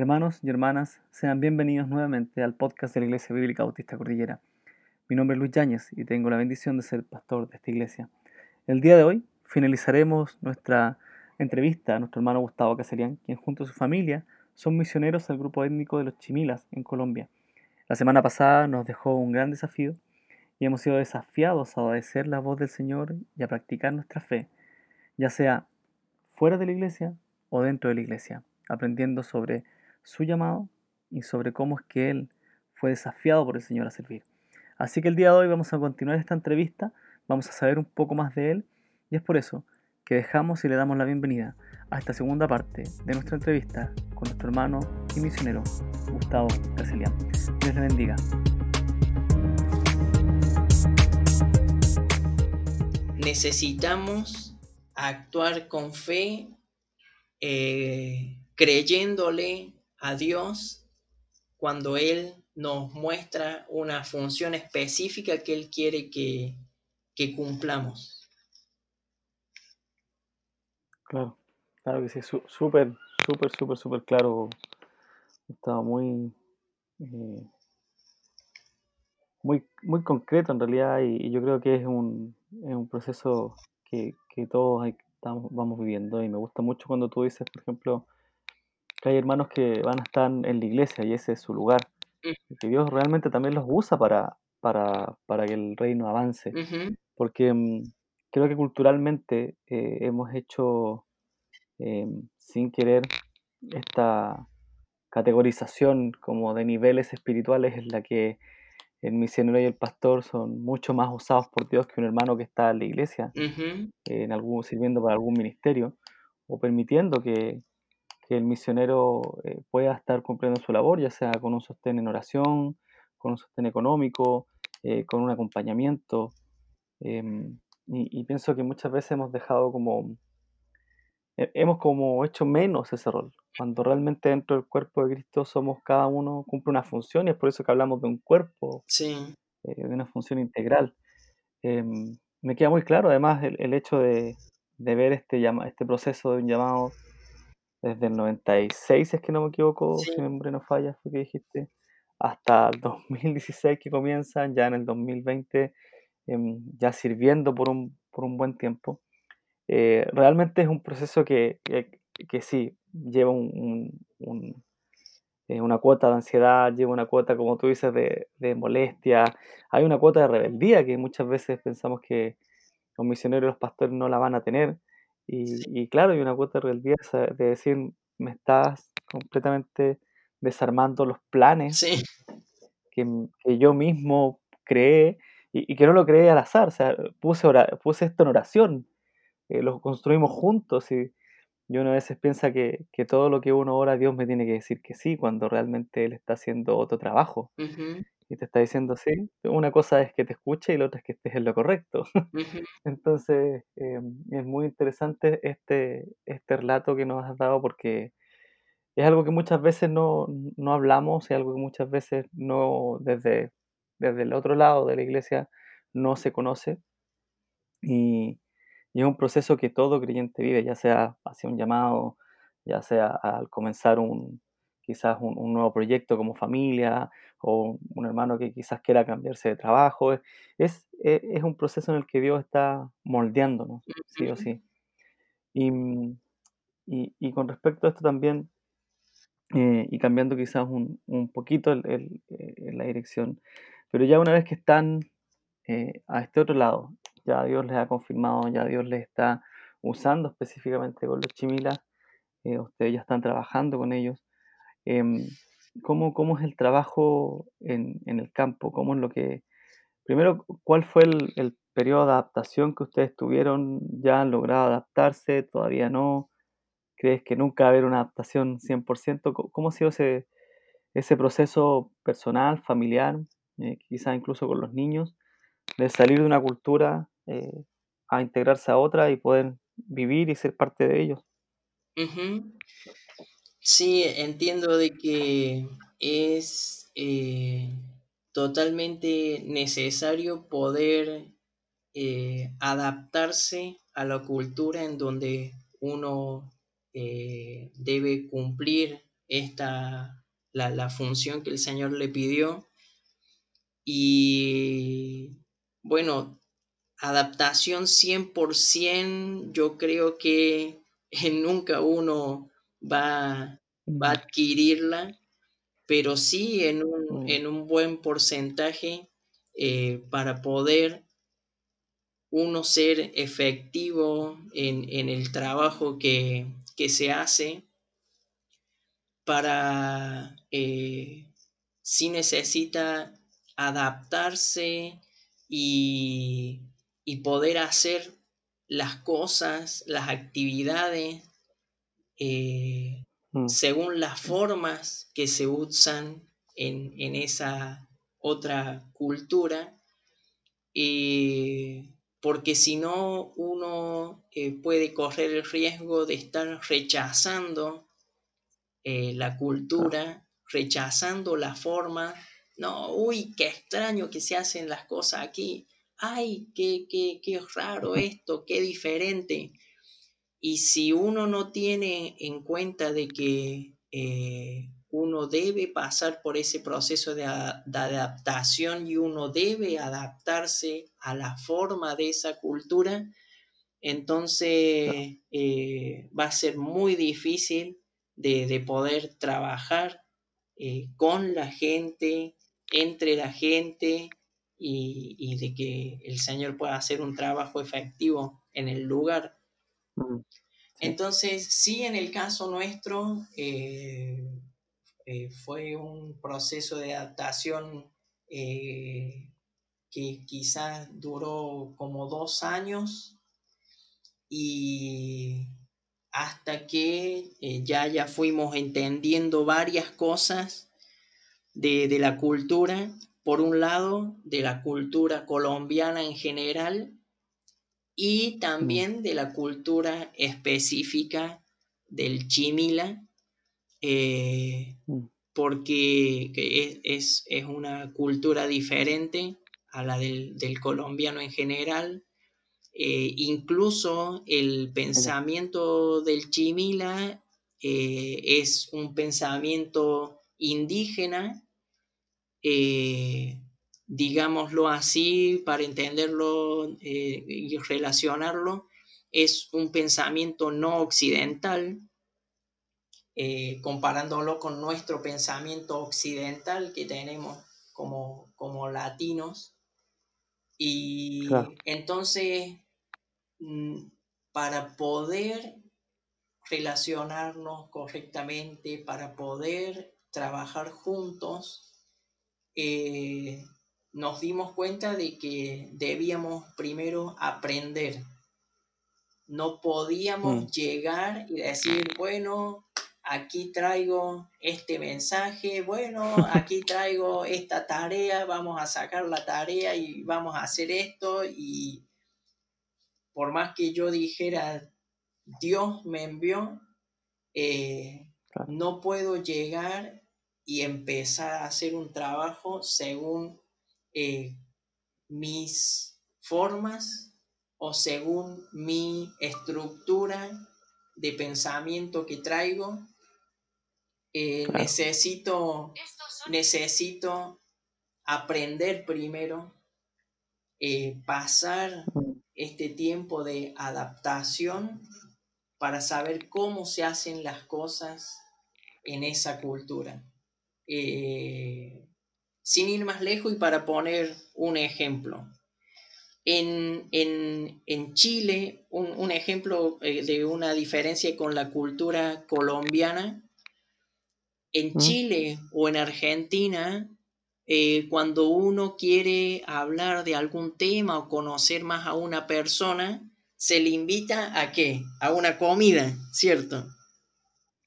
Hermanos y hermanas, sean bienvenidos nuevamente al podcast de la Iglesia Bíblica Bautista Cordillera. Mi nombre es Luis Yáñez y tengo la bendición de ser pastor de esta iglesia. El día de hoy finalizaremos nuestra entrevista a nuestro hermano Gustavo Caserian, quien junto a su familia son misioneros del grupo étnico de los Chimilas en Colombia. La semana pasada nos dejó un gran desafío y hemos sido desafiados a obedecer la voz del Señor y a practicar nuestra fe, ya sea fuera de la iglesia o dentro de la iglesia, aprendiendo sobre su llamado y sobre cómo es que Él fue desafiado por el Señor a servir. Así que el día de hoy vamos a continuar esta entrevista, vamos a saber un poco más de Él y es por eso que dejamos y le damos la bienvenida a esta segunda parte de nuestra entrevista con nuestro hermano y misionero Gustavo Caselian. Dios le bendiga. Necesitamos actuar con fe, eh, creyéndole a Dios cuando Él nos muestra una función específica que Él quiere que, que cumplamos. Claro, claro que sí, súper, súper, súper, súper claro. Estaba muy, eh, muy, muy concreto en realidad y, yo creo que es un, es un proceso que, que todos estamos, vamos viviendo y me gusta mucho cuando tú dices, por ejemplo, que hay hermanos que van a estar en la iglesia y ese es su lugar. Y que Dios realmente también los usa para, para, para que el reino avance. Porque mm, creo que culturalmente eh, hemos hecho eh, sin querer esta categorización como de niveles espirituales en la que el misionero y el pastor son mucho más usados por Dios que un hermano que está en la iglesia, en algún, sirviendo para algún ministerio, o permitiendo que, que el misionero eh, pueda estar cumpliendo su labor, ya sea con un sostén en oración, con un sostén económico, eh, con un acompañamiento. Em, y, pienso que muchas veces hemos dejado como, hemos como hecho menos ese rol, cuando realmente dentro del cuerpo de Cristo somos cada uno, cumple una función y es por eso que hablamos de un cuerpo, sí. Eh, de una función integral. Em, me queda muy claro además el, hecho de, de ver este, este proceso de un llamado desde el 96, es que no me equivoco, si mi memoria no falla, fue que dijiste, hasta el 2016 que comienzan, ya en el 2020, em, ya sirviendo por un, por un buen tiempo. Eh, realmente es un proceso que, que, sí, lleva un, un, eh, una cuota de ansiedad, lleva una cuota, como tú dices, de, de, molestia, hay una cuota de rebeldía que muchas veces pensamos que los misioneros y los pastores no la van a tener, y, claro, hay una cuota de rebeldía de decir, me estás completamente desarmando los planes que, yo mismo creé y, que no lo creé al azar. O sea, puse, puse esto en oración, eh, lo construimos juntos y, uno a veces piensa que, todo lo que uno ora, Dios me tiene que decir que sí, cuando realmente Él está haciendo otro trabajo y te está diciendo sí, una cosa es que te escuche y la otra es que estés en lo correcto. Entonces, em, es muy interesante este, este relato que nos has dado porque es algo que muchas veces no, no hablamos, es algo que muchas veces no, desde, desde el otro lado de la iglesia, no se conoce. Y, y es un proceso que todo creyente vive, ya sea hacia un llamado, ya sea al comenzar un, quizás un, nuevo proyecto como familia o un hermano que quizás quiera cambiarse de trabajo. Es, e, es, un proceso en el que Dios está moldeándonos, sí o sí. Y, y, con respecto a esto también, eh, y cambiando quizás un, un poquito el, el, la dirección, pero ya una vez que están eh, a este otro lado, ya Dios les ha confirmado, ya Dios les está usando específicamente con los chimilas, eh, ustedes ya están trabajando con ellos. ¿Cómo, ¿cómo, es el trabajo en, en, el campo? ¿Cómo es lo que... Primero, ¿cuál fue el, el, periodo de adaptación que ustedes tuvieron? ¿Ya han logrado adaptarse? ¿Todavía no? ¿Crees que nunca va a haber una adaptación 100%? ¿Cómo ha sido ese, ese proceso personal, familiar, eh, quizás incluso con los niños, de salir de una cultura eh, a integrarse a otra y poder vivir y ser parte de ellos? Sí, entiendo de que es eh, totalmente necesario poder eh, adaptarse a la cultura en donde uno eh, debe cumplir esta, la, la función que el Señor le pidió. Y bueno, adaptación 100%, yo creo que nunca uno va, va a adquirirla, pero sí en un, en un buen porcentaje eh, para poder uno ser efectivo en, en el trabajo que, que, se hace, para eh, si necesita adaptarse y, y, poder hacer las cosas, las actividades, eh, mm. según las formas que se usan en, en esa otra cultura. Eh, porque si no uno eh, puede correr el riesgo de estar rechazando la cultura, rechazando la forma. No, uy, qué extraño que se hacen las cosas aquí. Ay, qué, qué, qué raro esto, qué diferente. Y si uno no tiene en cuenta de que eh, uno debe pasar por ese proceso de, adaptación y uno debe adaptarse a la forma de esa cultura, entonces eh, va a ser muy difícil de, poder trabajar eh, con la gente, entre la gente y, de que el Señor pueda hacer un trabajo efectivo en el lugar. Mm, entonces, sí, en el caso nuestro, eh, eh, fue un proceso de adaptación eh, que quizás duró como dos años y hasta que ya, ya fuimos entendiendo varias cosas de, de, la cultura, por un lado, de la cultura colombiana en general y también de la cultura específica del chimila, eh, mm. porque es, es, una cultura diferente a la del, del colombiano en general. Eh, incluso el pensamiento del chimila eh, es un pensamiento indígena, digámoslo así, para entenderlo y relacionarlo, es un pensamiento no occidental, eh, comparándolo con nuestro pensamiento occidental que tenemos como, como latinos. Y entonces, mm, para poder relacionarnos correctamente, para poder trabajar juntos, eh, nos dimos cuenta de que debíamos primero aprender. No podíamos mm. llegar y decir, bueno, aquí traigo este mensaje, bueno, aquí traigo esta tarea, vamos a sacar la tarea y vamos a hacer esto y por más que yo dijera, Dios me envió, eh, no puedo llegar y empezar a hacer un trabajo según eh, mis formas o según mi estructura de pensamiento que traigo eh, necesito, necesito aprender primero, eh, pasar mm. este tiempo de adaptación para saber cómo se hacen las cosas en esa cultura. Eh, sin ir más lejos y para poner un ejemplo. En, Chile, un, ejemplo de una diferencia con la cultura colombiana, en Chile o en Argentina, eh, cuando uno quiere hablar de algún tema o conocer más a una persona, se le invita a qué? A una comida, ¿cierto?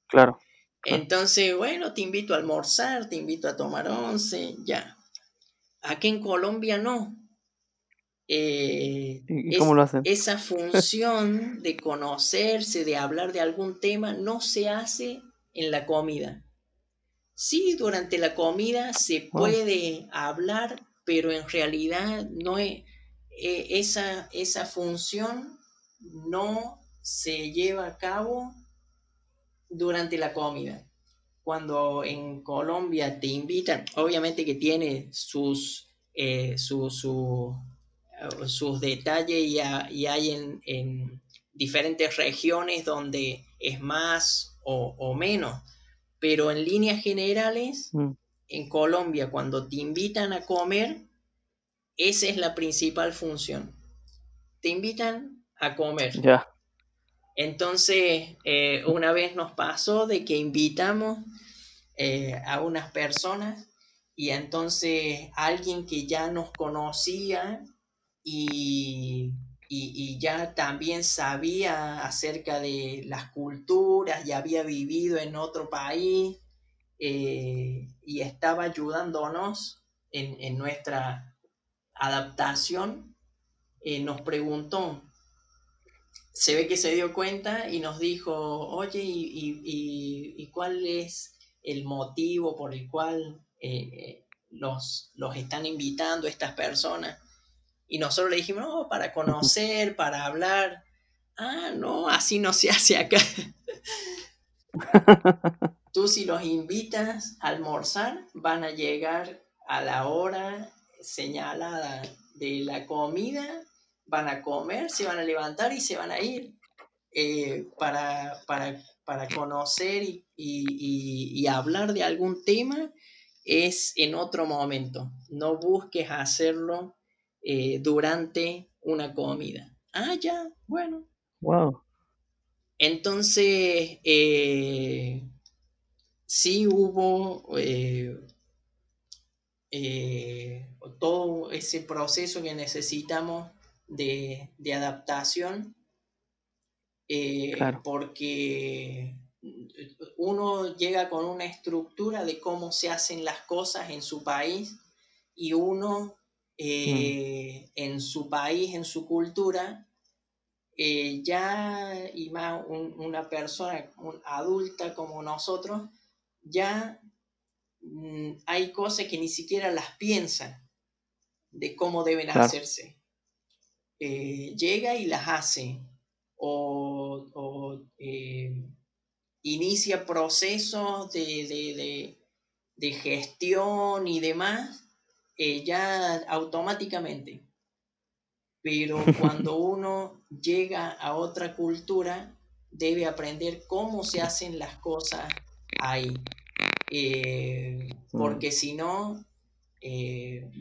Claro. Entonces, bueno, te invito a almorzar, te invito a tomar once, ya. Aquí en Colombia no. Eh, ¿Y cómo lo hacen? Esa función de conocerse, de hablar de algún tema, no se hace en la comida. Sí, durante la comida se puede hablar, pero en realidad no es, e, esa, esa función no se lleva a cabo durante la comida. cuando en Colombia te invitan, obviamente que tiene sus, eh, su, su, eh, sus detalles y, y hay en, en, diferentes regiones donde es más o, o menos, pero en líneas generales, mm. en Colombia, cuando te invitan a comer, esa es la principal función. Te invitan a comer. Ya. Entonces, eh, una vez nos pasó de que invitamos eh, a unas personas y entonces alguien que ya nos conocía y, ya también sabía acerca de las culturas y había vivido en otro país eh, y estaba ayudándonos en, nuestra adaptación, nos preguntó, se ve que se dio cuenta y nos dijo, oye, ¿y, cuál es el motivo por el cual eh, los, los están invitando estas personas? Y nosotros le dijimos, no, para conocer, para hablar. Ah, no, así no se hace acá. Tú si los invitas a almorzar, van a llegar a la hora señalada de la comida van a comer, se van a levantar y se van a ir eh, para, para, conocer y, hablar de algún tema es en otro momento. No busques hacerlo eh, durante una comida. Ah, ya, bueno. Wow. Entonces, eh, sí hubo todo ese proceso que necesitamos de, adaptación, eh, porque uno llega con una estructura de cómo se hacen las cosas en su país y uno eh, en su país, en su cultura, eh, ya y más una persona adulta como nosotros, ya mm, hay cosas que ni siquiera las piensan de cómo deben hacerse. Eh, llega y las hace o, eh, inicia procesos de, gestión y demás eh, ya automáticamente. Pero cuando uno llega a otra cultura, debe aprender cómo se hacen las cosas ahí. Mm. porque si no,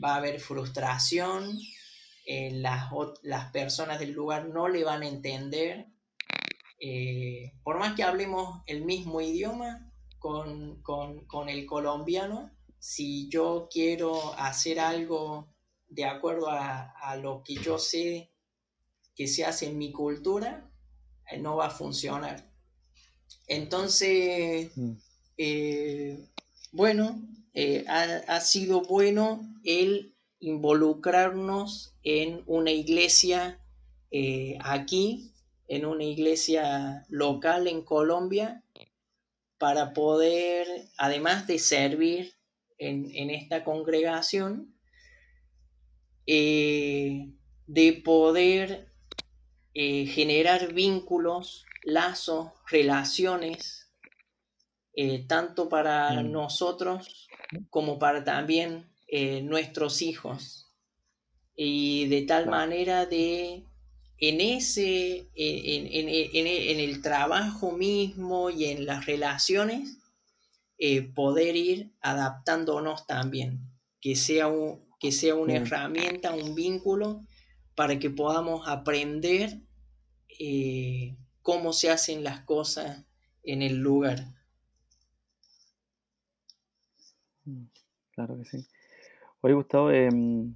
va a haber frustración, eh, las, las, personas del lugar no le van a entender. Eh, por más que hablemos el mismo idioma con, el colombiano, si yo quiero hacer algo de acuerdo a, lo que yo sé que se hace en mi cultura, eh, no va a funcionar. Entonces, mm. bueno, ha, ha, sido bueno el involucrarnos en una iglesia eh, aquí, en una iglesia local en Colombia, para poder, además de servir en, esta congregación, eh, de poder eh, generar vínculos, lazos, relaciones, tanto para mm. nosotros como para también eh, nuestros hijos. Y de tal manera de en ese, en, el trabajo mismo y en las relaciones, eh, poder ir adaptándonos también, que sea, un, que sea una herramienta, un vínculo, para que podamos aprender eh, cómo se hacen las cosas en el lugar. Mm, claro que sí. Oye, Gustavo, em,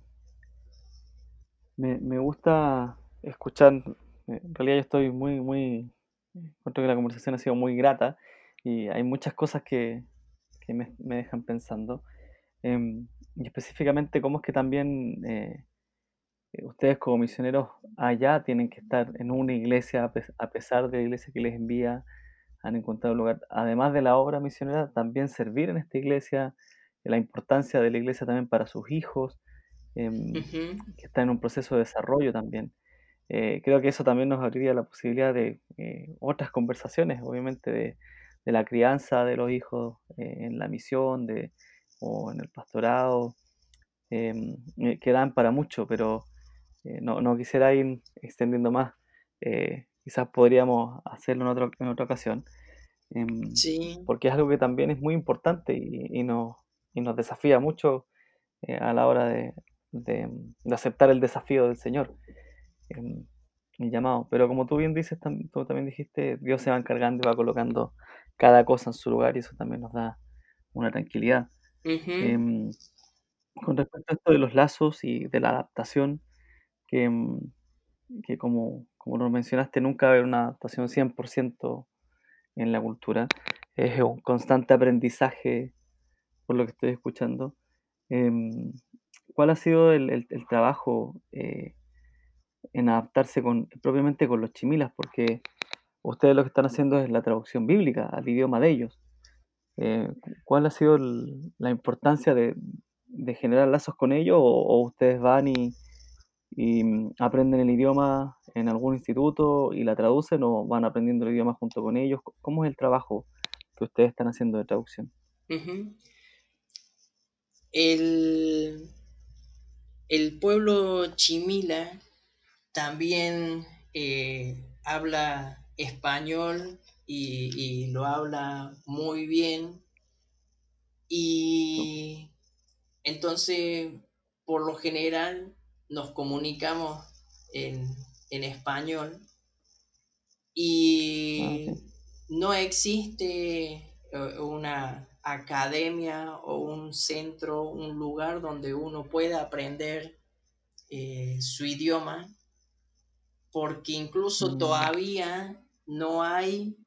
me, gusta escuchar, eh, en realidad yo estoy muy, muy, encuentro que la conversación ha sido muy grata y hay muchas cosas que, me, dejan pensando. Em, y específicamente cómo es que también eh, ustedes como misioneros allá tienen que estar en una iglesia, a pesar de la iglesia que les envía, han encontrado un lugar, además de la obra misionera, también servir en esta iglesia, la importancia de la iglesia también para sus hijos, em, que está en un proceso de desarrollo también. Eh, creo que eso también nos abriría la posibilidad de eh, otras conversaciones, obviamente, de, la crianza de los hijos eh, en la misión de, o en el pastorado, em, eh, que dan para mucho, pero eh, no, no, quisiera ir extendiendo más. quizás podríamos hacerlo en, otro, en otra ocasión, em, sí. porque es algo que también es muy importante y, y, nos, y nos, desafía mucho a la hora de, de, de, aceptar el desafío del Señor. Em, el llamado. Pero como tú bien dices, tú también dijiste, Dios se va encargando y va colocando cada cosa en su lugar y eso también nos da una tranquilidad. Uh-huh. con respecto a esto de los lazos y de la adaptación, que, em, que como, como lo mencionaste, nunca va a haber una adaptación 100% en la cultura. Es un constante aprendizaje, por lo que estoy escuchando. Eh, ¿Cuál ha sido el, el, el trabajo eh, en adaptarse con, propiamente con los chimilas? Porque ustedes lo que están haciendo es la traducción bíblica al idioma de ellos. Eh, ¿Cuál ha sido el, la importancia de, de, generar lazos con ellos? ¿O, o ustedes van y, y, aprenden el idioma en algún instituto y la traducen o van aprendiendo el idioma junto con ellos? ¿Cómo es el trabajo que ustedes están haciendo de traducción? Uh-huh. El, el, pueblo chimila también eh, habla español y, y, lo habla muy bien. Y entonces, por lo general, nos comunicamos en, en español y okay. no existe una academia o un centro, un lugar donde uno pueda aprender eh, su idioma, porque incluso mm. todavía no hay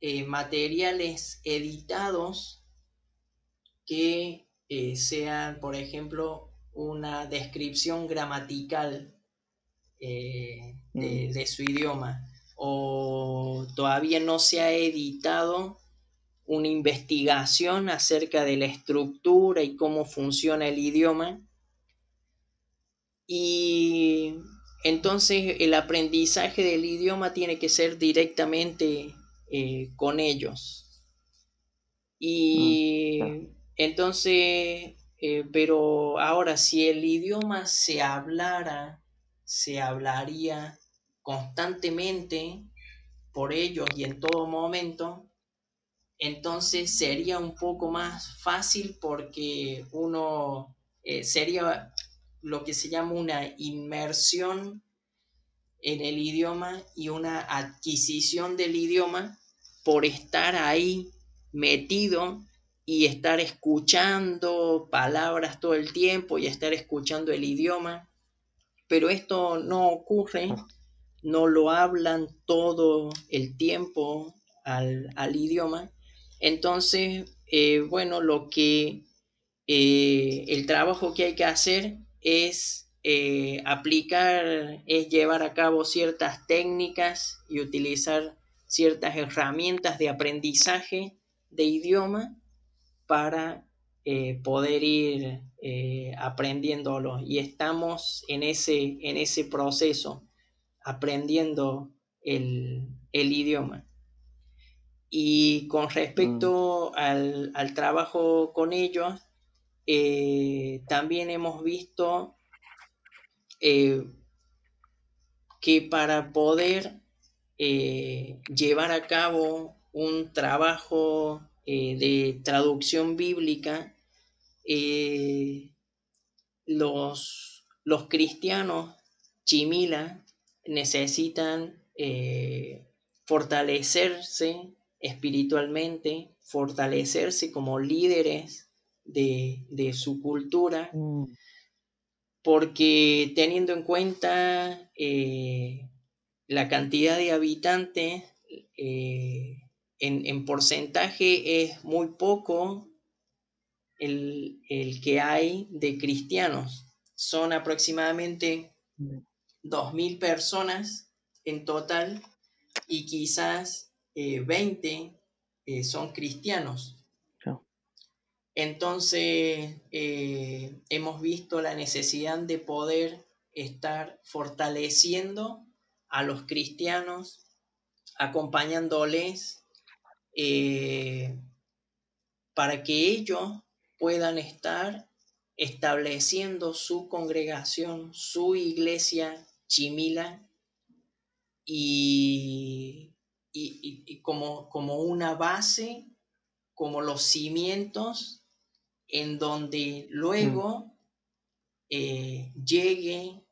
eh, materiales editados que eh, sean, por ejemplo, una descripción gramatical de, Mm. de, su idioma, o todavía no se ha editado una investigación acerca de la estructura y cómo funciona el idioma. Y entonces el aprendizaje del idioma tiene que ser directamente eh, con ellos. Y Mm, entonces, eh, pero ahora si el idioma se hablara, se hablaría constantemente por ellos y en todo momento, entonces sería un poco más fácil porque uno eh, sería lo que se llama una inmersión en el idioma y una adquisición del idioma por estar ahí metido y estar escuchando palabras todo el tiempo y estar escuchando el idioma. Pero esto no ocurre, no lo hablan todo el tiempo al, al idioma. Entonces, eh, bueno, lo que eh, el trabajo que hay que hacer es eh, aplicar, es llevar a cabo ciertas técnicas y utilizar ciertas herramientas de aprendizaje de idioma para poder ir aprendiéndolo. Y estamos en ese, en ese proceso, aprendiendo el, el idioma. Y con respecto mm. al, al, trabajo con ellos, eh, también hemos visto eh, que para poder eh, llevar a cabo un trabajo de traducción bíblica, los, los, cristianos chimila necesitan fortalecerse espiritualmente, fortalecerse como líderes de, de su cultura, Mm. porque teniendo en cuenta eh, la cantidad de habitantes, eh, en, en, porcentaje es muy poco el, el, que hay de cristianos. Son aproximadamente Mm. 2.000 personas en total y quizás eh, 20 eh, son cristianos. Entonces, eh, hemos visto la necesidad de poder estar fortaleciendo a los cristianos, acompañándoles eh, para que ellos puedan estar estableciendo su congregación, su iglesia chimila y, como, como una base, como los cimientos en donde luego eh, llegue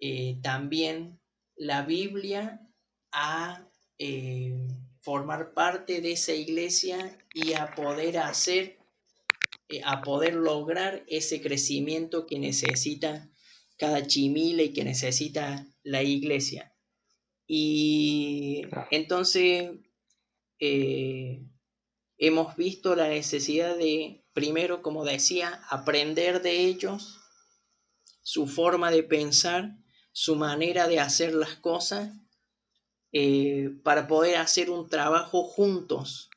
eh, también la Biblia a eh, formar parte de esa iglesia y a poder hacer, a poder lograr ese crecimiento que necesita cada chimile y que necesita la iglesia. Y entonces hemos visto la necesidad de, primero, como decía, aprender de ellos, su forma de pensar, su manera de hacer las cosas, eh, para poder hacer un trabajo juntos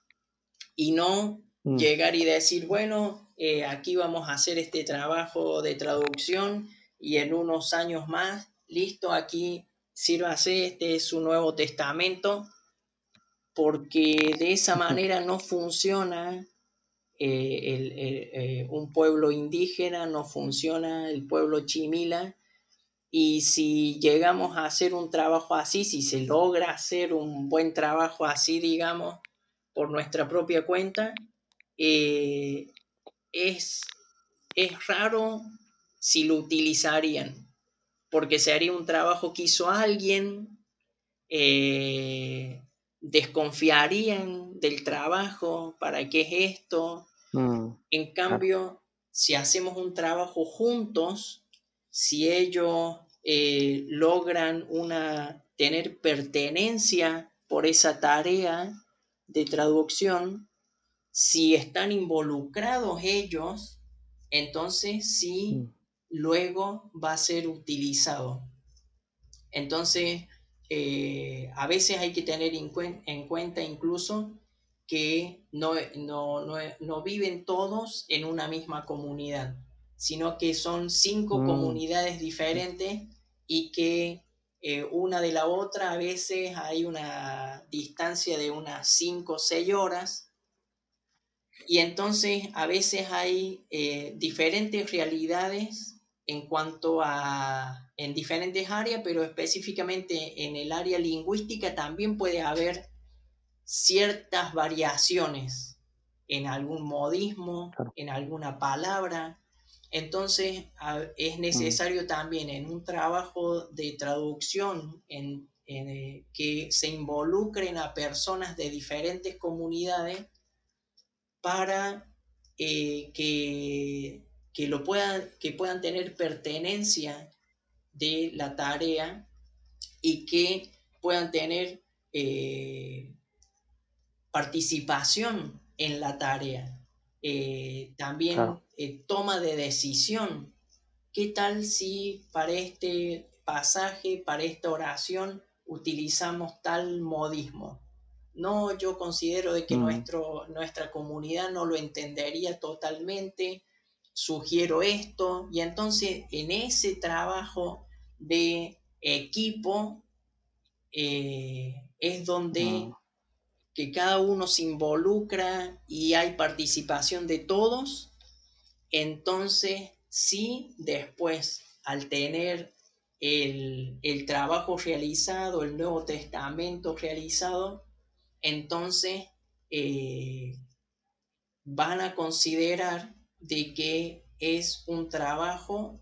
y no mm. llegar y decir, bueno, eh, aquí vamos a hacer este trabajo de traducción y en unos años más, listo, aquí sírvase, este es su Nuevo Testamento porque de esa manera no funciona eh, eh, un pueblo indígena, no funciona el pueblo chimila, y si llegamos a hacer un trabajo así, si se logra hacer un buen trabajo así, digamos, por nuestra propia cuenta, eh, es, es raro si lo utilizarían, porque se haría un trabajo que hizo alguien, desconfiarían del trabajo, ¿para qué es esto? Mm, en cambio, si hacemos un trabajo juntos, si ellos eh, logran una, tener pertenencia por esa tarea de traducción, si están involucrados ellos, entonces sí, mm. Luego va a ser utilizado. Entonces, eh, a veces hay que tener en, cuenta incluso que no, no, viven todos en una misma comunidad, sino que son cinco mm. comunidades diferentes y que eh, una de la otra a veces hay una distancia de unas cinco o seis horas y entonces a veces hay eh, diferentes realidades en cuanto a en diferentes áreas, pero específicamente en el área lingüística también puede haber ciertas variaciones en algún modismo, en alguna palabra. Entonces es mm. necesario también en un trabajo de traducción en, eh, que se involucren a personas de diferentes comunidades para eh, que que, lo puedan, que puedan tener pertenencia de la tarea y que puedan tener eh, participación en la tarea. Eh, también eh, toma de decisión. ¿Qué tal si para este pasaje, para esta oración, utilizamos tal modismo? No, yo considero de que mm. nuestro, nuestra comunidad no lo entendería totalmente sugiero esto, y entonces en ese trabajo de equipo eh, es donde que cada uno se involucra y hay participación de todos, entonces sí, después al tener el, trabajo realizado, el Nuevo Testamento realizado, entonces eh, van a considerar de que es un trabajo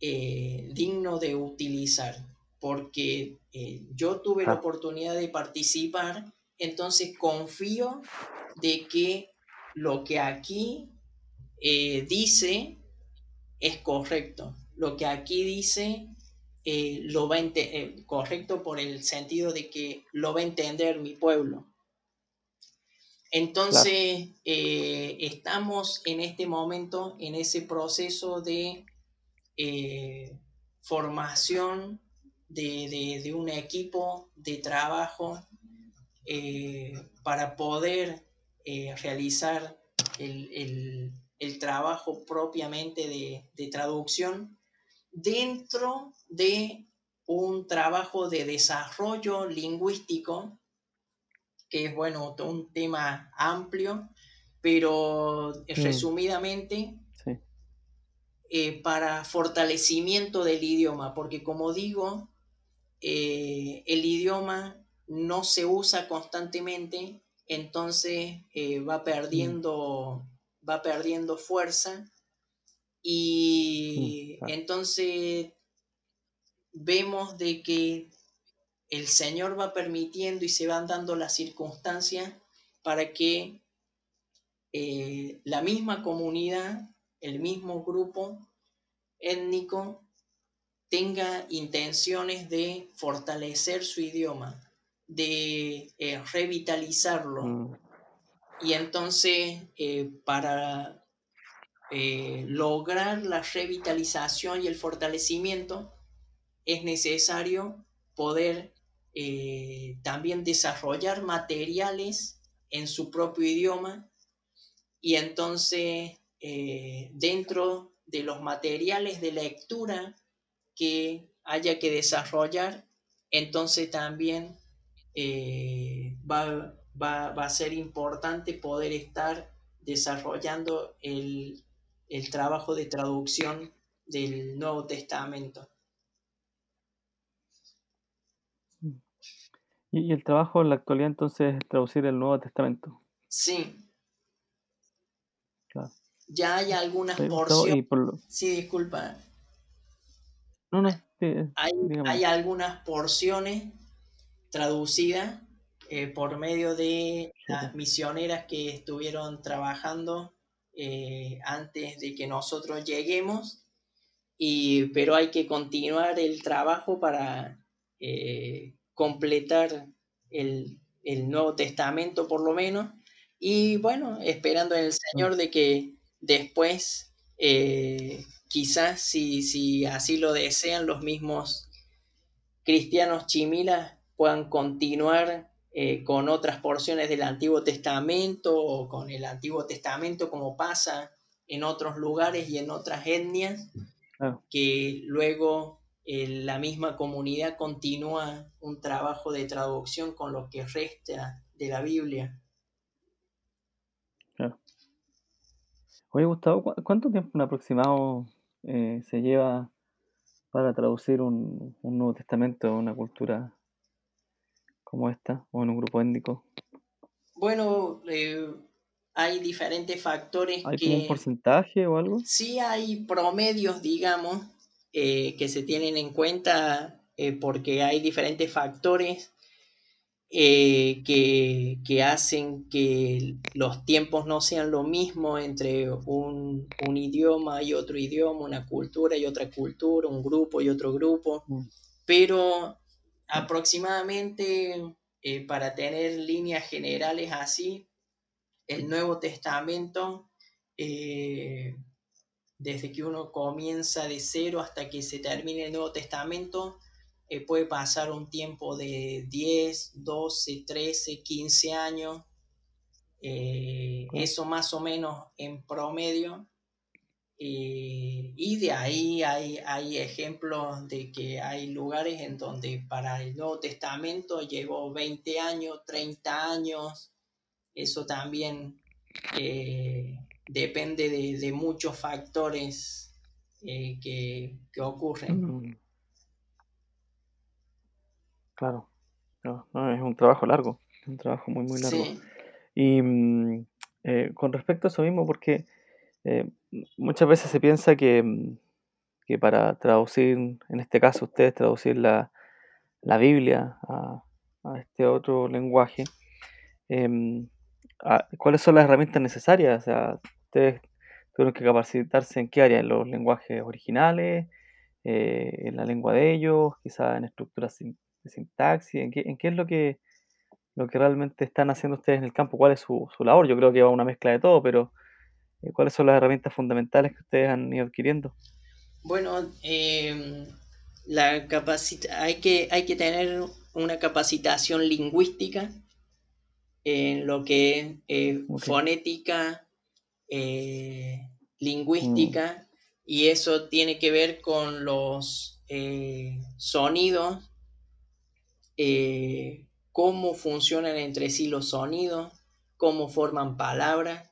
eh, digno de utilizar, porque eh, yo tuve la ah. oportunidad de participar, entonces confío de que lo que aquí eh, dice es correcto. Lo que aquí dice lo va a correcto por el sentido de que lo va a entender mi pueblo. Entonces, eh, estamos en este momento en ese proceso de eh, formación de, un equipo de trabajo eh, para poder realizar el, trabajo propiamente de, de traducción dentro de un trabajo de desarrollo lingüístico que es, bueno, un tema amplio, pero mm. resumidamente, eh, para fortalecimiento del idioma, porque como digo, eh, el idioma no se usa constantemente, entonces eh, va, mm. perdiendo, va perdiendo fuerza y mm, entonces vemos de que el Señor va permitiendo y se van dando las circunstancias para que eh, la misma comunidad, el mismo grupo étnico tenga intenciones de fortalecer su idioma, de eh, revitalizarlo. Mm. Y entonces, eh, para lograr la revitalización y el fortalecimiento, es necesario poder eh, también desarrollar materiales en su propio idioma y entonces eh, dentro de los materiales de lectura que haya que desarrollar, entonces también eh, va, a ser importante poder estar desarrollando el trabajo de traducción del Nuevo Testamento. Y, el trabajo en la actualidad entonces es traducir el Nuevo Testamento. Sí. Claro. Ya hay algunas porciones. Sí, disculpa. No, no. hay, algunas porciones traducidas eh, por medio de las misioneras que estuvieron trabajando eh, antes de que nosotros lleguemos, y, pero hay que continuar el trabajo para eh, completar el, Nuevo Testamento por lo menos. Y bueno, esperando en el Señor de que después, eh, quizás si, si así lo desean, los mismos cristianos chimilas puedan continuar eh, con otras porciones del Antiguo Testamento o con el Antiguo Testamento como pasa en otros lugares y en otras etnias, que luego la misma comunidad continúa un trabajo de traducción con lo que resta de la Biblia. Claro. Oye, Gustavo, ¿cuánto tiempo aproximado eh, se lleva para traducir un, Nuevo Testamento en una cultura como esta o en un grupo étnico? Bueno, eh, hay diferentes factores. ¿Hay como un porcentaje o algo? Sí, hay promedios, digamos, eh, que se tienen en cuenta eh, porque hay diferentes factores eh, que, hacen que los tiempos no sean lo mismo entre un, idioma y otro idioma, una cultura y otra cultura, un grupo y otro grupo, mm. pero aproximadamente para tener líneas generales así, el Nuevo Testamento desde que uno comienza de cero hasta que se termine el Nuevo Testamento, eh, puede pasar un tiempo de 10, 12, 13, 15 años, eh, eso más o menos en promedio. Eh, y de ahí hay, hay ejemplos de que hay lugares en donde para el Nuevo Testamento llevó 20 años, 30 años, eso también depende de, muchos factores eh, que, ocurren. Mm. Claro, es un trabajo largo, un trabajo muy, muy largo. Y mm, eh, con respecto a eso mismo, porque eh, muchas veces se piensa que, mm, que, para traducir, en este caso ustedes traducir la, la Biblia a, a, este otro lenguaje, em, ¿cuáles son las herramientas necesarias? O sea, ustedes tuvieron que capacitarse en qué área, en los lenguajes originales, eh, en la lengua de ellos, quizás en estructuras de sintaxis, ¿en qué, es lo que, lo que realmente están haciendo ustedes en el campo? ¿Cuál es su, labor? Yo creo que va una mezcla de todo, pero eh, ¿cuáles son las herramientas fundamentales que ustedes han ido adquiriendo? Bueno, em, la hay, que, hay que tener una capacitación lingüística en lo que es eh, fonética, eh, lingüística mm. y eso tiene que ver con los eh, sonidos, cómo funcionan entre sí los sonidos, cómo forman palabras,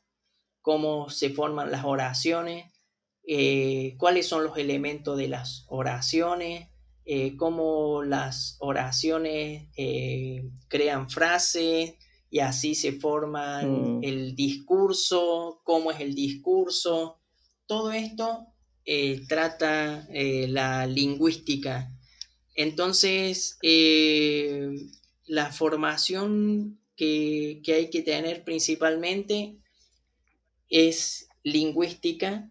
cómo se forman las oraciones, cuáles son los elementos de las oraciones, cómo las oraciones crean frases y así se forman Mm, el discurso, cómo es el discurso. Todo esto trata la lingüística. Entonces, la formación que, que hay que tener principalmente es lingüística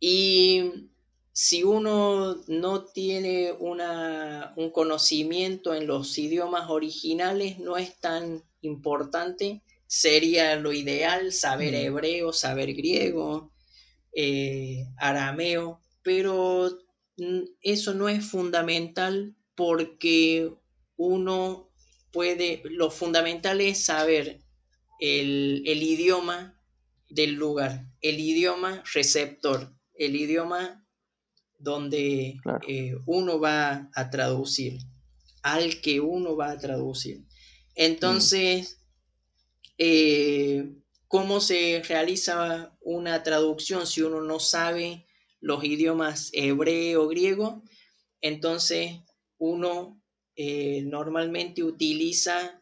y si uno no tiene una, un conocimiento en los idiomas originales, no es tan importante. Sería lo ideal saber hebreo, saber griego, eh, arameo, pero mm, eso no es fundamental porque uno puede, lo fundamental es saber el, el idioma del lugar, el idioma receptor, el idioma donde claro. eh, uno va a traducir, al que uno va a traducir. Mm, Entonces, eh, ¿cómo se realiza una traducción si uno no sabe los idiomas hebreo o griego? Entonces, uno eh, normalmente utiliza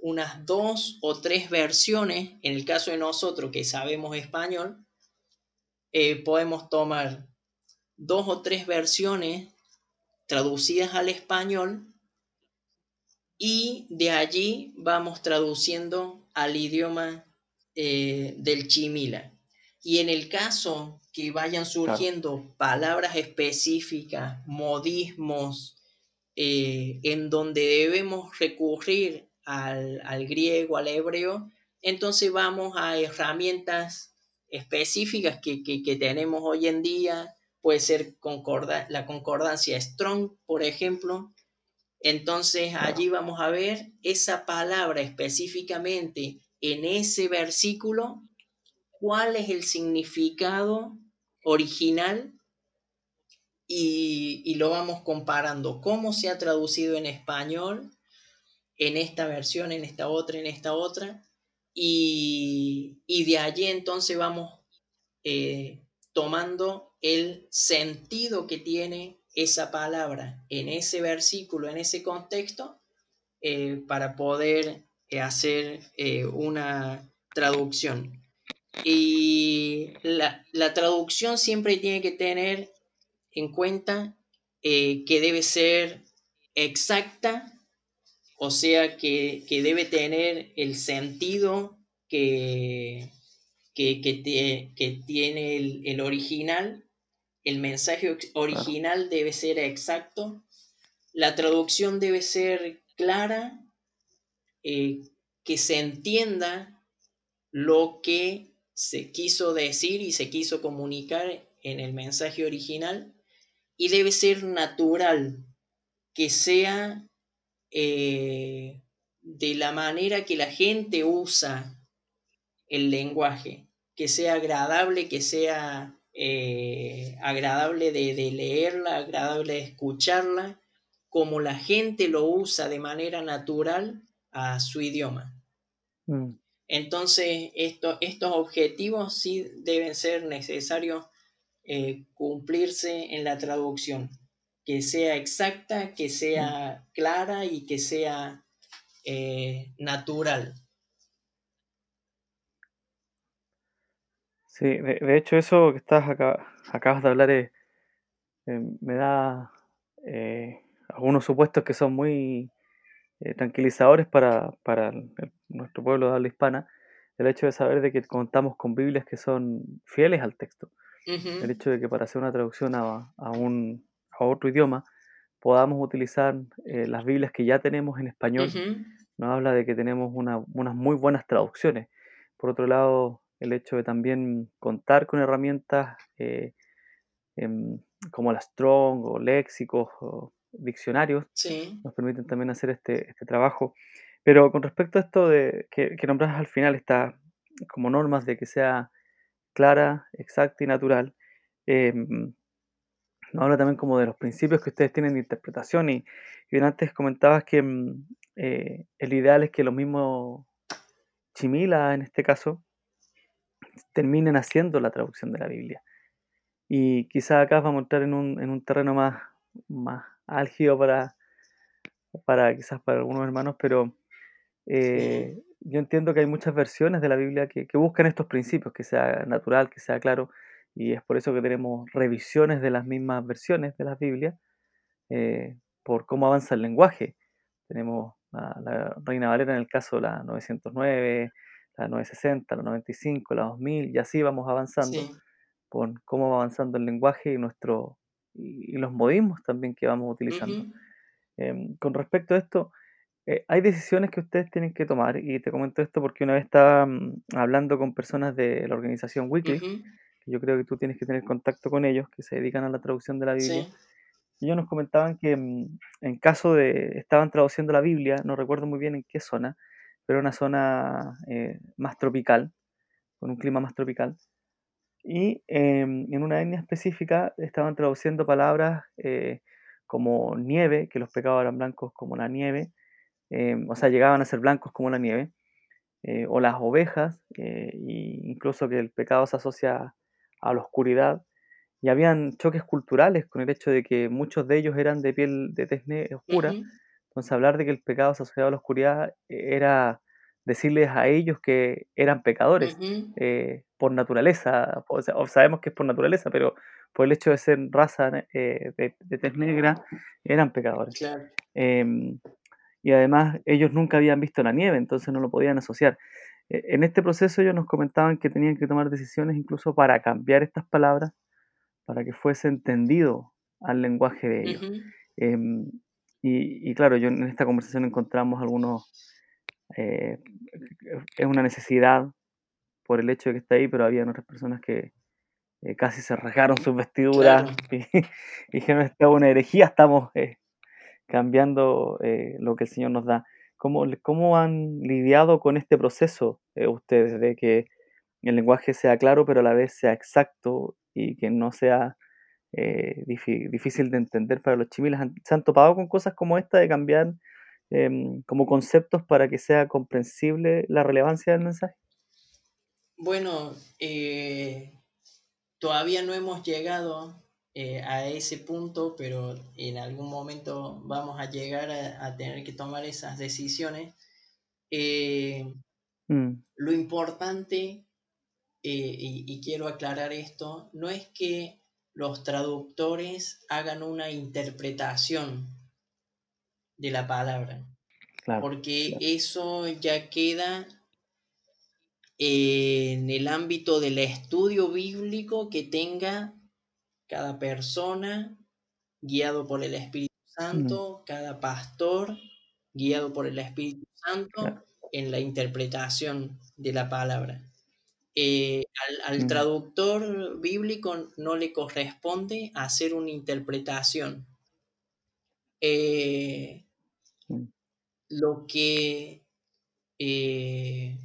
unas dos o tres versiones, en el caso de nosotros que sabemos español, eh, podemos tomar dos o tres versiones traducidas al español y de allí vamos traduciendo al idioma eh, del chimila. Y en el caso que vayan claro. surgiendo palabras específicas, modismos, eh, en donde debemos recurrir al, al, griego, al hebreo, entonces vamos a herramientas específicas que, que, que tenemos hoy en día, puede ser concorda la concordancia Strong, por ejemplo, entonces allí vamos a ver esa palabra específicamente en ese versículo, cuál es el significado original y, y, lo vamos comparando, cómo se ha traducido en español, en esta versión, en esta otra, en esta otra, y, y de allí entonces vamos eh, tomando el sentido que tiene esa palabra en ese versículo, en ese contexto, eh, para poder eh, hacer eh, una traducción. Y la, la, traducción siempre tiene que tener en cuenta que debe ser exacta, o sea, que, que debe tener el sentido que, que, que tiene el, el, original, el mensaje original debe ser exacto, la traducción debe ser clara, eh, que se entienda lo que se quiso decir y se quiso comunicar en el mensaje original y debe ser natural, que sea eh, de la manera que la gente usa el lenguaje, que sea agradable, que sea eh, agradable de, de, leerla, agradable de escucharla, como la gente lo usa de manera natural a su idioma. Mm, Entonces, esto, estos objetivos sí deben ser necesarios eh, cumplirse en la traducción, que sea exacta, que mm. sea clara y que sea eh, natural. Sí, de, de hecho eso que estás acá, acabas de hablar eh, me da eh, algunos supuestos que son muy eh, tranquilizadores para, para el- el- nuestro pueblo de habla hispana, el hecho de saber de que contamos con Biblias que son fieles al texto, Uh -huh, el hecho de que para hacer una traducción a, a un, a otro idioma podamos utilizar eh, las Biblias que ya tenemos en uh español, -huh, nos habla de que tenemos una- unas muy buenas traducciones. Por otro lado, el hecho de también contar con herramientas eh, em, como la Strong o léxicos o diccionarios sí, nos permiten también hacer este, este trabajo. Pero con respecto a esto de que, que nombras al final, está como normas de que sea clara, exacta y natural, em, nos habla también como de los principios que ustedes tienen de interpretación y, y antes comentabas que mm, eh, el ideal es que los mismos chimila, en este caso, terminen haciendo la traducción de la Biblia. Y quizás acá vamos a entrar en un, en un terreno más, más álgido para, para quizás para algunos hermanos, pero eh, yo entiendo que hay muchas versiones de la Biblia que, que, buscan estos principios, que sea natural, que sea claro, y es por eso que tenemos revisiones de las mismas versiones de la Biblia, eh, por cómo avanza el lenguaje. Tenemos la, la, Reina Valera en el caso de la 909, la 960, la 95, la 2000, y así vamos avanzando Sí. por cómo va avanzando el lenguaje y, nuestro, y, los modismos también que vamos utilizando. Ujú. Eh, con respecto a esto, eh, hay decisiones que ustedes tienen que tomar, y te comento esto porque una vez estaba mm, hablando con personas de la organización Wycliffe, Ujú. que yo creo que tú tienes que tener contacto con ellos, que se dedican a la traducción de la Biblia. Sí. Y ellos nos comentaban que mm, en caso de, estaban traduciendo la Biblia, no recuerdo muy bien en qué zona, pero una zona eh, más tropical, con un clima más tropical. Y eh, en una etnia específica estaban traduciendo palabras eh, como nieve, que los pecados eran blancos como la nieve, eh, o sea, llegaban a ser blancos como la nieve, eh, o las ovejas, e incluso que el pecado se asocia a la oscuridad. Y habían choques culturales con el hecho de que muchos de ellos eran de piel de tez oscura. Entonces, hablar de que el pecado se asociaba a la oscuridad era decirles a ellos que eran pecadores eh, por naturaleza. O sea, sabemos que es por naturaleza, pero por el hecho de ser raza eh, de, de, tez negra, eran pecadores. Claro. Eh, y además, ellos nunca habían visto la nieve, entonces no lo podían asociar. Eh, en este proceso, ellos nos comentaban que tenían que tomar decisiones incluso para cambiar estas palabras para que fuese entendido al lenguaje de ellos. Eh, y, y, claro, yo en esta conversación encontramos algunos, eh, es una necesidad por el hecho de que está ahí, pero había otras personas que eh, casi se rasgaron sus vestiduras Claro. y, y dijeron, esta es una herejía, estamos eh, cambiando eh, lo que el Señor nos da. ¿Cómo, ¿Cómo han lidiado con este proceso eh, ustedes de que el lenguaje sea claro, pero a la vez sea exacto y que no sea eh, difí- difícil de entender para los chimilas. ¿Han- ¿Se han topado con cosas como esta de cambiar em, como conceptos para que sea comprensible la relevancia del mensaje? Bueno, eh, todavía no hemos llegado eh, a ese punto, pero en algún momento vamos a llegar a, a tener que tomar esas decisiones. Mm, lo importante, y, y quiero aclarar esto, no es que los traductores hagan una interpretación de la palabra, claro, porque claro. eso ya queda en el ámbito del estudio bíblico que tenga cada persona guiado por el Espíritu Mm, Santo, cada pastor guiado por el Espíritu Santo claro. en la interpretación de la palabra. Eh, al, al Mm, traductor bíblico no le corresponde hacer una interpretación. Eh, mm, lo que eh,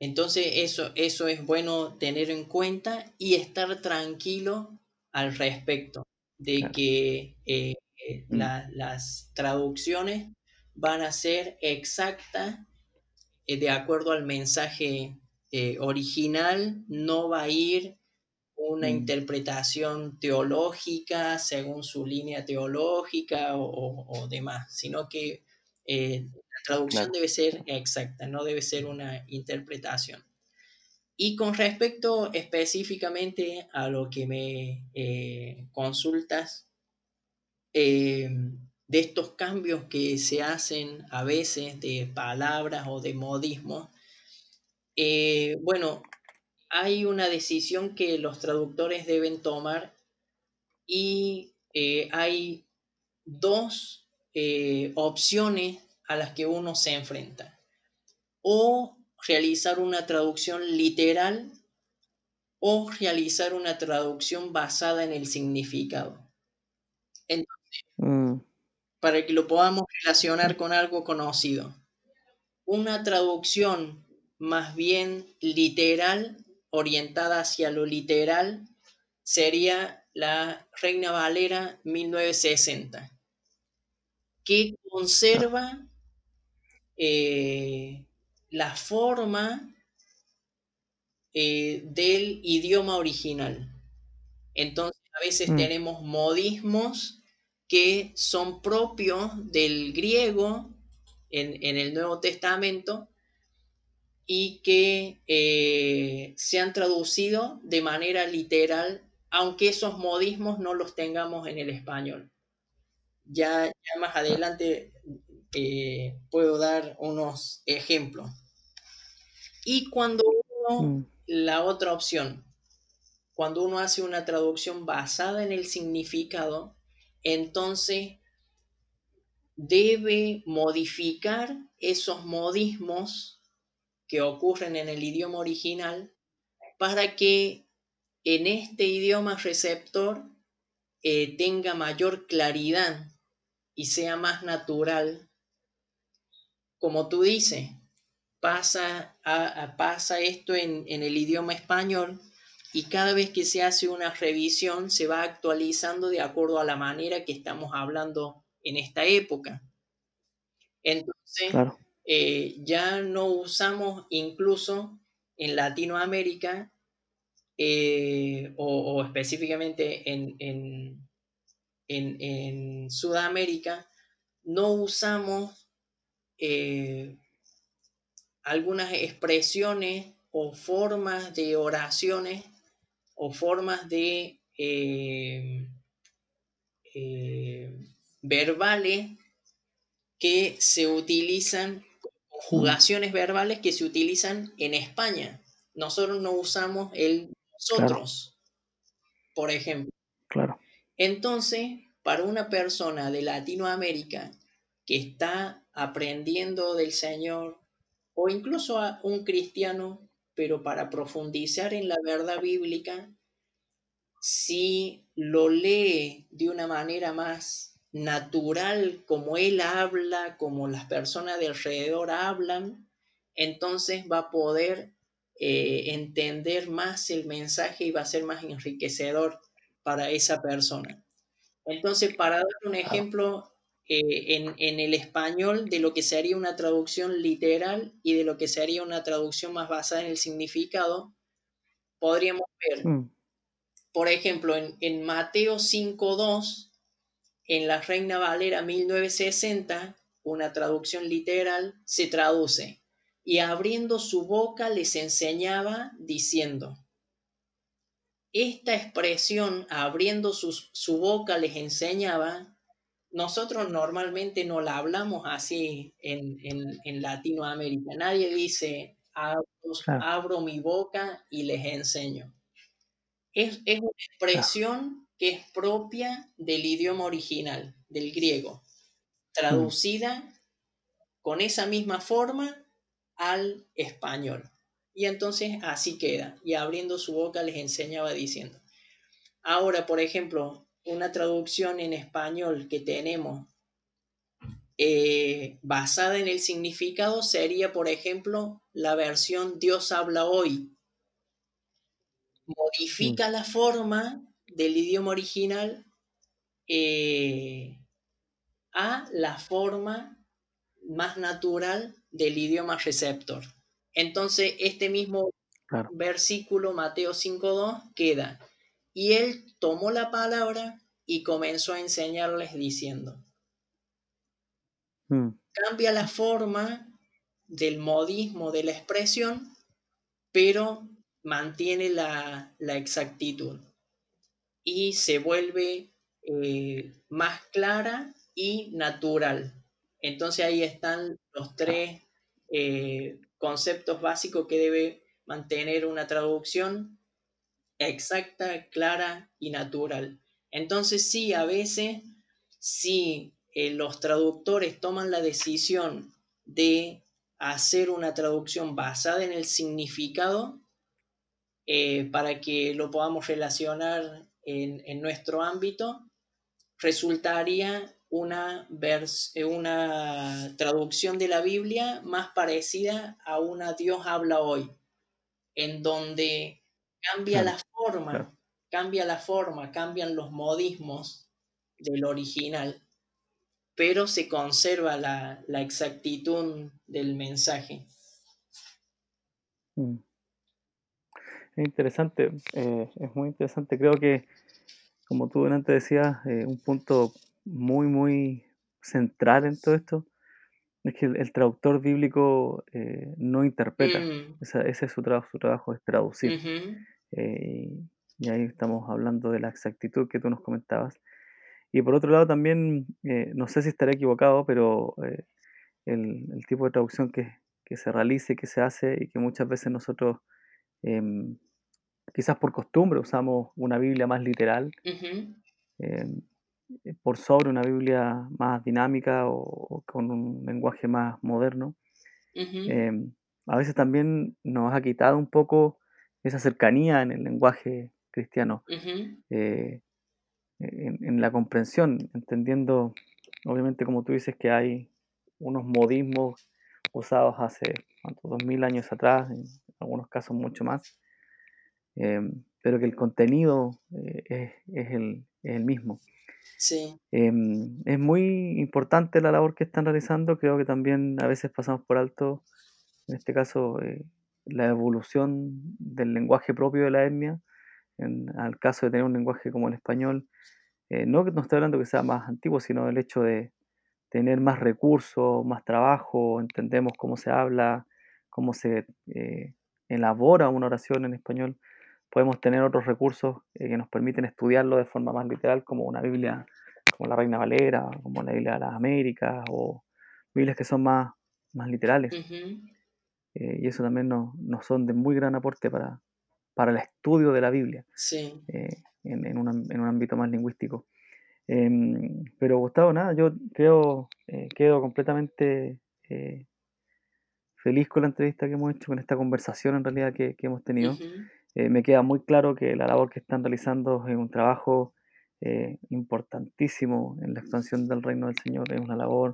entonces eso, eso es bueno tener en cuenta y estar tranquilo al respecto de claro. que eh, Mm, la- las traducciones van a ser exactas eh, de acuerdo al mensaje eh, original, no va a ir una mm, interpretación teológica según su línea teológica o, o- o demás, sino que eh, la traducción claro. debe ser exacta, no debe ser una interpretación. Y con respecto específicamente a lo que me eh, consultas, eh, de estos cambios que se hacen a veces de palabras o de modismos, eh, bueno, hay una decisión que los traductores deben tomar y eh, hay dos eh, opciones a las que uno se enfrenta. O realizar una traducción literal o realizar una traducción basada en el significado. En- Mm, para que lo podamos relacionar con algo conocido. Una traducción más bien literal, orientada hacia lo literal, sería la Reina Valera 1960, que conserva eh, la forma eh, del idioma original. Entonces, a veces Mm. tenemos modismos que son propios del griego en, en el Nuevo Testamento y que eh, se han traducido de manera literal, aunque esos modismos no los tengamos en el español. Ya, ya más adelante eh, puedo dar unos ejemplos. Y cuando uno, Mm. la otra opción, cuando uno hace una traducción basada en el significado, entonces debe modificar esos modismos que ocurren en el idioma original para que en este idioma receptor eh, tenga mayor claridad y sea más natural. Como tú dices, pasa, a, pasa esto en, en el idioma español y cada vez que se hace una revisión se va actualizando de acuerdo a la manera que estamos hablando en esta época. Entonces. Eh, ya no usamos incluso en Latinoamérica eh, o, específicamente en, en, en, Sudamérica, no usamos eh, algunas expresiones o formas de oraciones o formas de verbales que se utilizan, conjugaciones Mm. verbales que se utilizan en España. Nosotros no usamos el nosotros, claro. por ejemplo. Claro. Entonces, para una persona de Latinoamérica que está aprendiendo del Señor, o incluso a un cristiano, pero para profundizar en la verdad bíblica, si lo lee de una manera más natural, como él habla, como las personas de alrededor hablan, entonces va a poder eh, entender más el mensaje y va a ser más enriquecedor para esa persona. Entonces, para dar un ejemplo eh, en, en, el español de lo que sería una traducción literal y de lo que sería una traducción más basada en el significado, podríamos ver, Mm. por ejemplo, en, en Mateo 5.2, en la Reina Valera 1960, una traducción literal, se traduce, y abriendo su boca les enseñaba diciendo. Esta expresión, abriendo su, su boca les enseñaba, nosotros normalmente no la hablamos así en, en, en Latinoamérica. Nadie dice, abro, mi boca y les enseño. Es, es una expresión. Que es propia del idioma original, del griego, traducida Mm. con esa misma forma al español. Y entonces así queda. Y abriendo su boca les enseñaba diciendo. Ahora, por ejemplo, una traducción en español que tenemos eh, basada en el significado sería, por ejemplo, la versión Dios habla hoy. Modifica Mm. la forma del idioma original eh, a la forma más natural del idioma receptor. Entonces, este mismo Claro. versículo, Mateo 5.2, queda. Y él tomó la palabra y comenzó a enseñarles diciendo. Mm. Cambia la forma del modismo de la expresión, pero mantiene la, la exactitud y se vuelve eh, más clara y natural. Entonces ahí están los tres eh, conceptos básicos que debe mantener una traducción exacta, clara y natural. Entonces sí, a veces si eh, los traductores toman la decisión de hacer una traducción basada en el significado para que lo podamos relacionar en, en nuestro ámbito, resultaría una, vers una traducción de la Biblia más parecida a una Dios habla hoy, en donde cambia Claro, la forma claro. cambia la forma, cambian los modismos del original, pero se conserva la, la exactitud del mensaje. Mm. Es interesante, eh, es muy interesante. Creo que, como tú antes decías, eh, un punto muy, muy central en todo esto es que el, traductor bíblico eh, no interpreta. Mm. ese es su trabajo, su trabajo es traducir. y ahí estamos hablando de la exactitud que tú nos comentabas. Y por otro lado también, no sé si estaré equivocado, pero el, el, tipo de traducción que, que se realice, que se hace y que muchas veces nosotros em, quizás por costumbre usamos una Biblia más literal, em, por sobre una Biblia más dinámica o, con un lenguaje más moderno. Em, a veces también nos ha quitado un poco esa cercanía en el lenguaje cristiano, eh, en, la comprensión, entendiendo, obviamente como tú dices, que hay unos modismos usados hace dos mil años atrás, en algunos casos mucho más, Em, pero que el contenido eh, es, el, mismo. Sí. Em, es muy importante la labor que están realizando, creo que también a veces pasamos por alto, en este caso, eh, la evolución del lenguaje propio de la etnia, en al caso de tener un lenguaje como el español, eh, no que no estoy hablando que sea más antiguo, sino el hecho de tener más recursos, más trabajo, entendemos cómo se habla, cómo se elabora una oración en español podemos tener otros recursos eh, que nos permiten estudiarlo de forma más literal, como una Biblia como la Reina Valera, como la Biblia de las Américas, o Biblias que son más, más literales. Eh, y eso también nos, son de muy gran aporte para, para el estudio de la Biblia, eh, en, un, ámbito más lingüístico. Em, pero Gustavo, nada, yo creo, quedo completamente feliz con la entrevista que hemos hecho, con esta conversación en realidad que, hemos tenido. Eh, me queda muy claro que la labor que están realizando es un trabajo eh, importantísimo en la expansión del reino del Señor, es una labor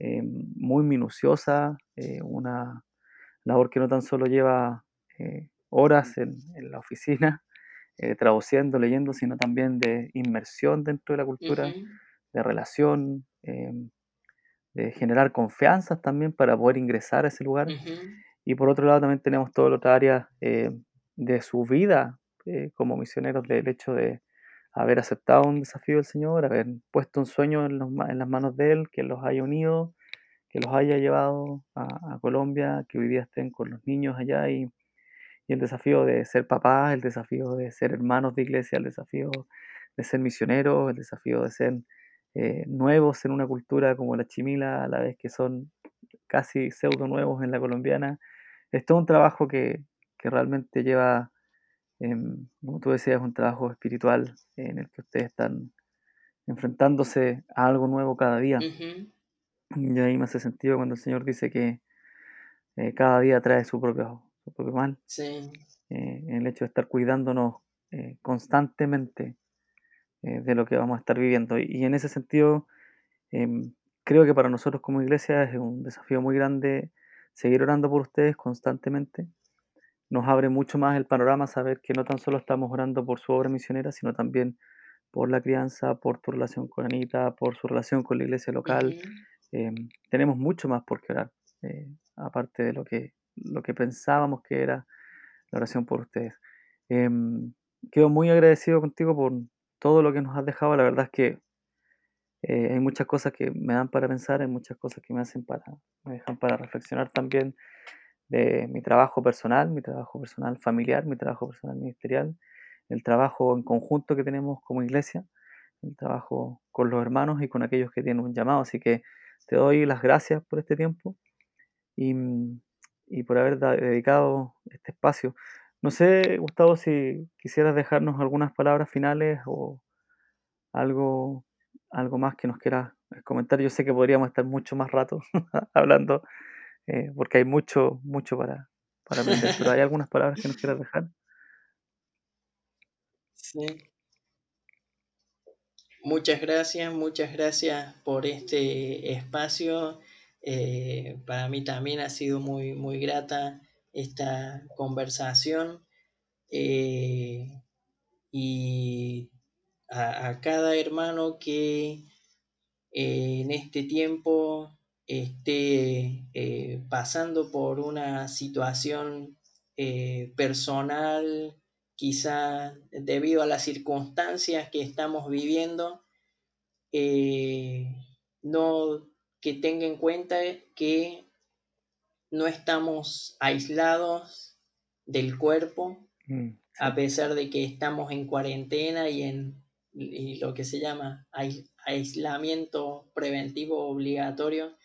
eh, muy minuciosa, una labor que no tan solo lleva horas en, la oficina, traduciendo, leyendo, sino también de inmersión dentro de la cultura, de relación, de generar confianzas también para poder ingresar a ese lugar. Y por otro lado también tenemos toda la otra área de su vida eh, como misioneros del hecho de haber aceptado un desafío del Señor, haber puesto un sueño en, las manos de Él, que los haya unido, que los haya llevado a, Colombia, que hoy día estén con los niños allá y, el desafío de ser papás, el desafío de ser hermanos de iglesia, el desafío de ser misioneros, el desafío de ser eh, nuevos en una cultura como la chimila, a la vez que son casi pseudo nuevos en la colombiana. Es todo un trabajo que, que realmente lleva, em, como tú decías, un trabajo espiritual en el que ustedes están enfrentándose a algo nuevo cada día. Y ahí me hace sentido cuando el Señor dice que eh, cada día trae su propio, su propio mal. Sí. Eh, el hecho de estar cuidándonos eh, constantemente de lo que vamos a estar viviendo. Y, en ese sentido, em, creo que para nosotros como iglesia es un desafío muy grande seguir orando por ustedes constantemente, nos abre mucho más el panorama saber que no tan solo estamos orando por su obra misionera, sino también por la crianza, por tu relación con Anita, por su relación con la iglesia local. Em, tenemos mucho más por qué orar, eh, aparte de lo que, lo que pensábamos que era la oración por ustedes. Em, quedo muy agradecido contigo por todo lo que nos has dejado. La verdad es que eh, hay muchas cosas que me dan para pensar, hay muchas cosas que me hacen para, me dejan para reflexionar también de mi trabajo personal, mi trabajo personal familiar, mi trabajo personal ministerial, el trabajo en conjunto que tenemos como iglesia, el trabajo con los hermanos y con aquellos que tienen un llamado. Así que te doy las gracias por este tiempo y, por haber dedicado este espacio. No sé, Gustavo, si quisieras dejarnos algunas palabras finales o algo, algo más que nos quieras comentar. Yo sé que podríamos estar mucho más rato hablando eh, porque hay mucho, mucho para, para aprender. Pero hay algunas palabras que nos quieras dejar. Sí. Muchas gracias, muchas gracias por este espacio. Eh, para mí también ha sido muy, muy grata esta conversación. Eh, y a, cada hermano que en este tiempo esté eh, pasando por una situación eh, personal, quizá debido a las circunstancias que estamos viviendo, no que tenga en cuenta que no estamos aislados del cuerpo, mm, a pesar de que estamos en cuarentena y en lo que se llama aislamiento preventivo obligatorio,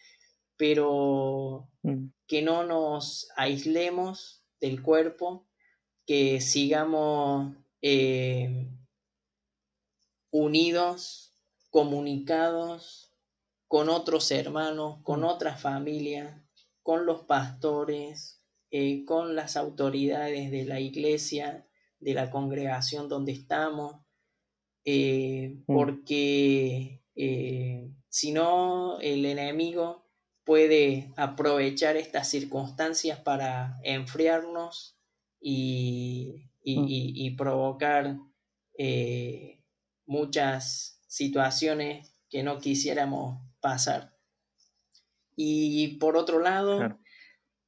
pero mm. que no nos aislemos del cuerpo, que sigamos eh, unidos, comunicados con otros hermanos, con mm. otras familias, con los pastores, eh, con las autoridades de la iglesia, de la congregación donde estamos, eh, mm. porque si no, el enemigo puede aprovechar estas circunstancias para enfriarnos y, mm. provocar muchas situaciones que no quisiéramos pasar. Y por otro lado,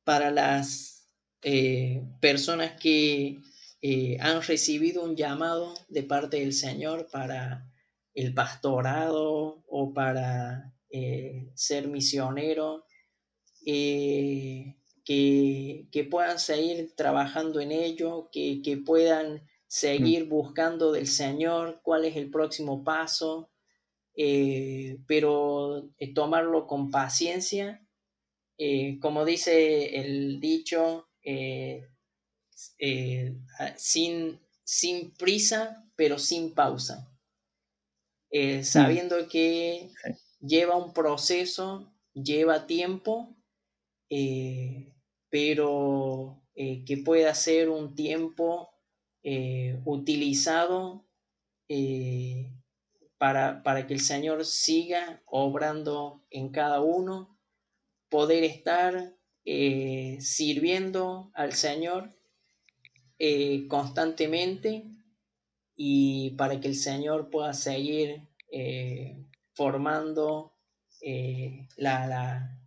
para las eh, personas que eh, han recibido un llamado de parte del Señor para el pastorado o para eh, ser misionero, que, puedan seguir trabajando en ello, que, que puedan mm. seguir buscando del Señor cuál es el próximo paso, eh, pero eh, tomarlo con paciencia, eh, como dice el dicho, sin, sin prisa, pero sin pausa, sabiendo que lleva un proceso, lleva tiempo, pero que pueda ser un tiempo utilizado para, que el Señor siga obrando en cada uno, poder estar eh, sirviendo al Señor eh, constantemente y para que el Señor pueda seguir eh, formando la,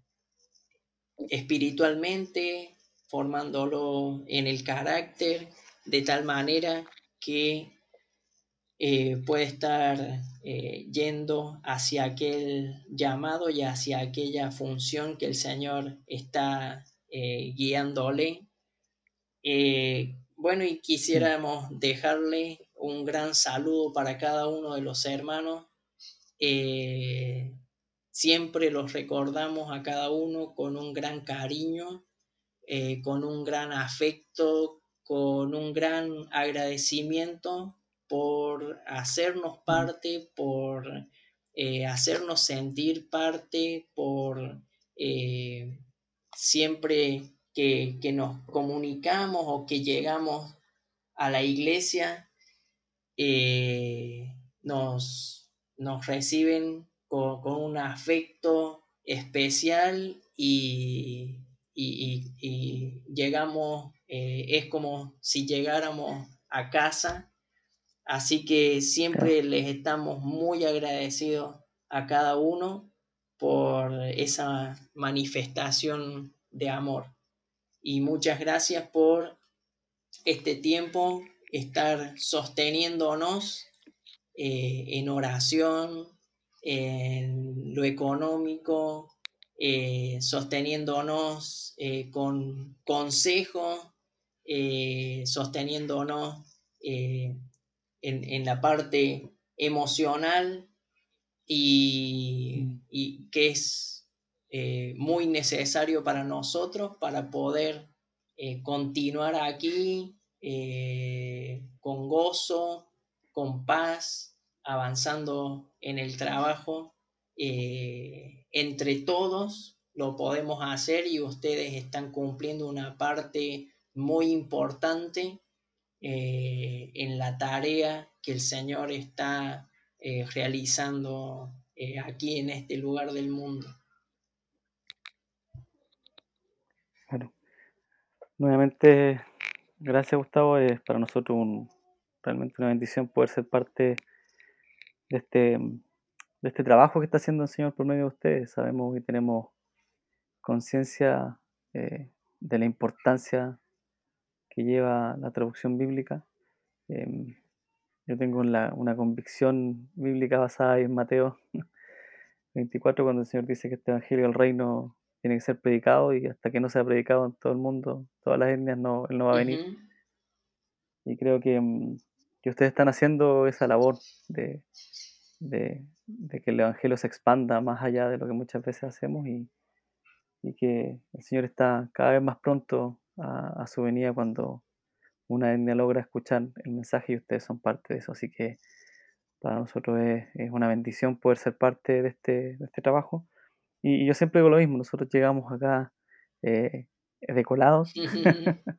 espiritualmente, formándolo en el carácter, de tal manera que eh, puede estar eh, yendo hacia aquel llamado y hacia aquella función que el Señor está eh, guiándole. bueno, y quisiéramos dejarle un gran saludo para cada uno de los hermanos. Siempre los recordamos a cada uno con un gran cariño, con un gran afecto, con un gran agradecimiento por hacernos parte, por eh, hacernos sentir parte, por eh, siempre que, nos comunicamos o que llegamos a la iglesia, eh, nos, nos, reciben con, un afecto especial y, llegamos, es como si llegáramos a casa Así que siempre les estamos muy agradecidos a cada uno por esa manifestación de amor. Y muchas gracias por este tiempo, estar sosteniéndonos eh, en oración, en lo económico, eh, sosteniéndonos eh, con consejo, sosteniéndonos en, la parte emocional y, que es muy necesario para nosotros para poder continuar aquí con gozo, con paz, avanzando en el trabajo. entre todos lo podemos hacer y ustedes están cumpliendo una parte muy importante eh, en la tarea que el Señor está eh, realizando eh, aquí en este lugar del mundo. Nuevamente, gracias Gustavo, es para nosotros un, realmente una bendición poder ser parte de este, de este trabajo que está haciendo el Señor por medio de ustedes. Sabemos y tenemos conciencia eh, de la importancia que lleva la traducción bíblica. Em, yo tengo una convicción bíblica basada en Mateo 24, cuando el Señor dice que este Evangelio del Reino tiene que ser predicado y hasta que no sea predicado en todo el mundo, todas las etnias, no, Él no va a venir. Y creo que, mm, que, ustedes están haciendo esa labor de, de, que el Evangelio se expanda más allá de lo que muchas veces hacemos y, y que el Señor está cada vez más pronto a, su venida cuando una etnia logra escuchar el mensaje y ustedes son parte de eso. Así que para nosotros es, es una bendición poder ser parte de este, de este trabajo. Y, yo siempre digo lo mismo, nosotros llegamos acá eh, decolados,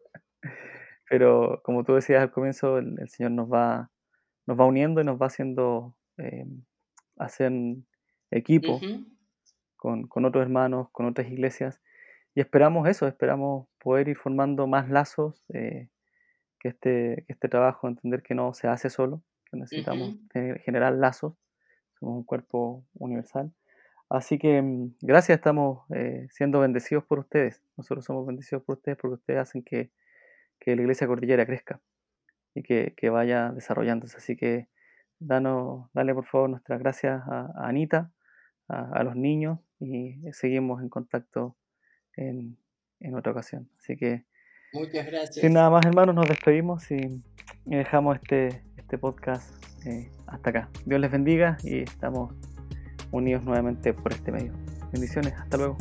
pero como tú decías al comienzo, el, Señor nos va, nos va uniendo y nos va haciendo eh, hacer equipo con, con otros hermanos, con otras iglesias y esperamos eso, esperamos poder ir formando más lazos, eh, que, este, que este trabajo, entender que no se hace solo, que necesitamos generar lazos, somos un cuerpo universal. Así que mm, gracias, estamos eh, siendo bendecidos por ustedes, nosotros somos bendecidos por ustedes porque ustedes hacen que, que la iglesia cordillera crezca y que, que, vaya desarrollándose. Así que danos, dale por favor nuestras gracias a, Anita, a, a los niños y seguimos en contacto en, otra ocasión. Así que, muchas gracias. Sin nada más, hermanos, nos despedimos y, dejamos este, este podcast eh, hasta acá. Dios les bendiga y estamos unidos nuevamente por este medio. Bendiciones, hasta luego.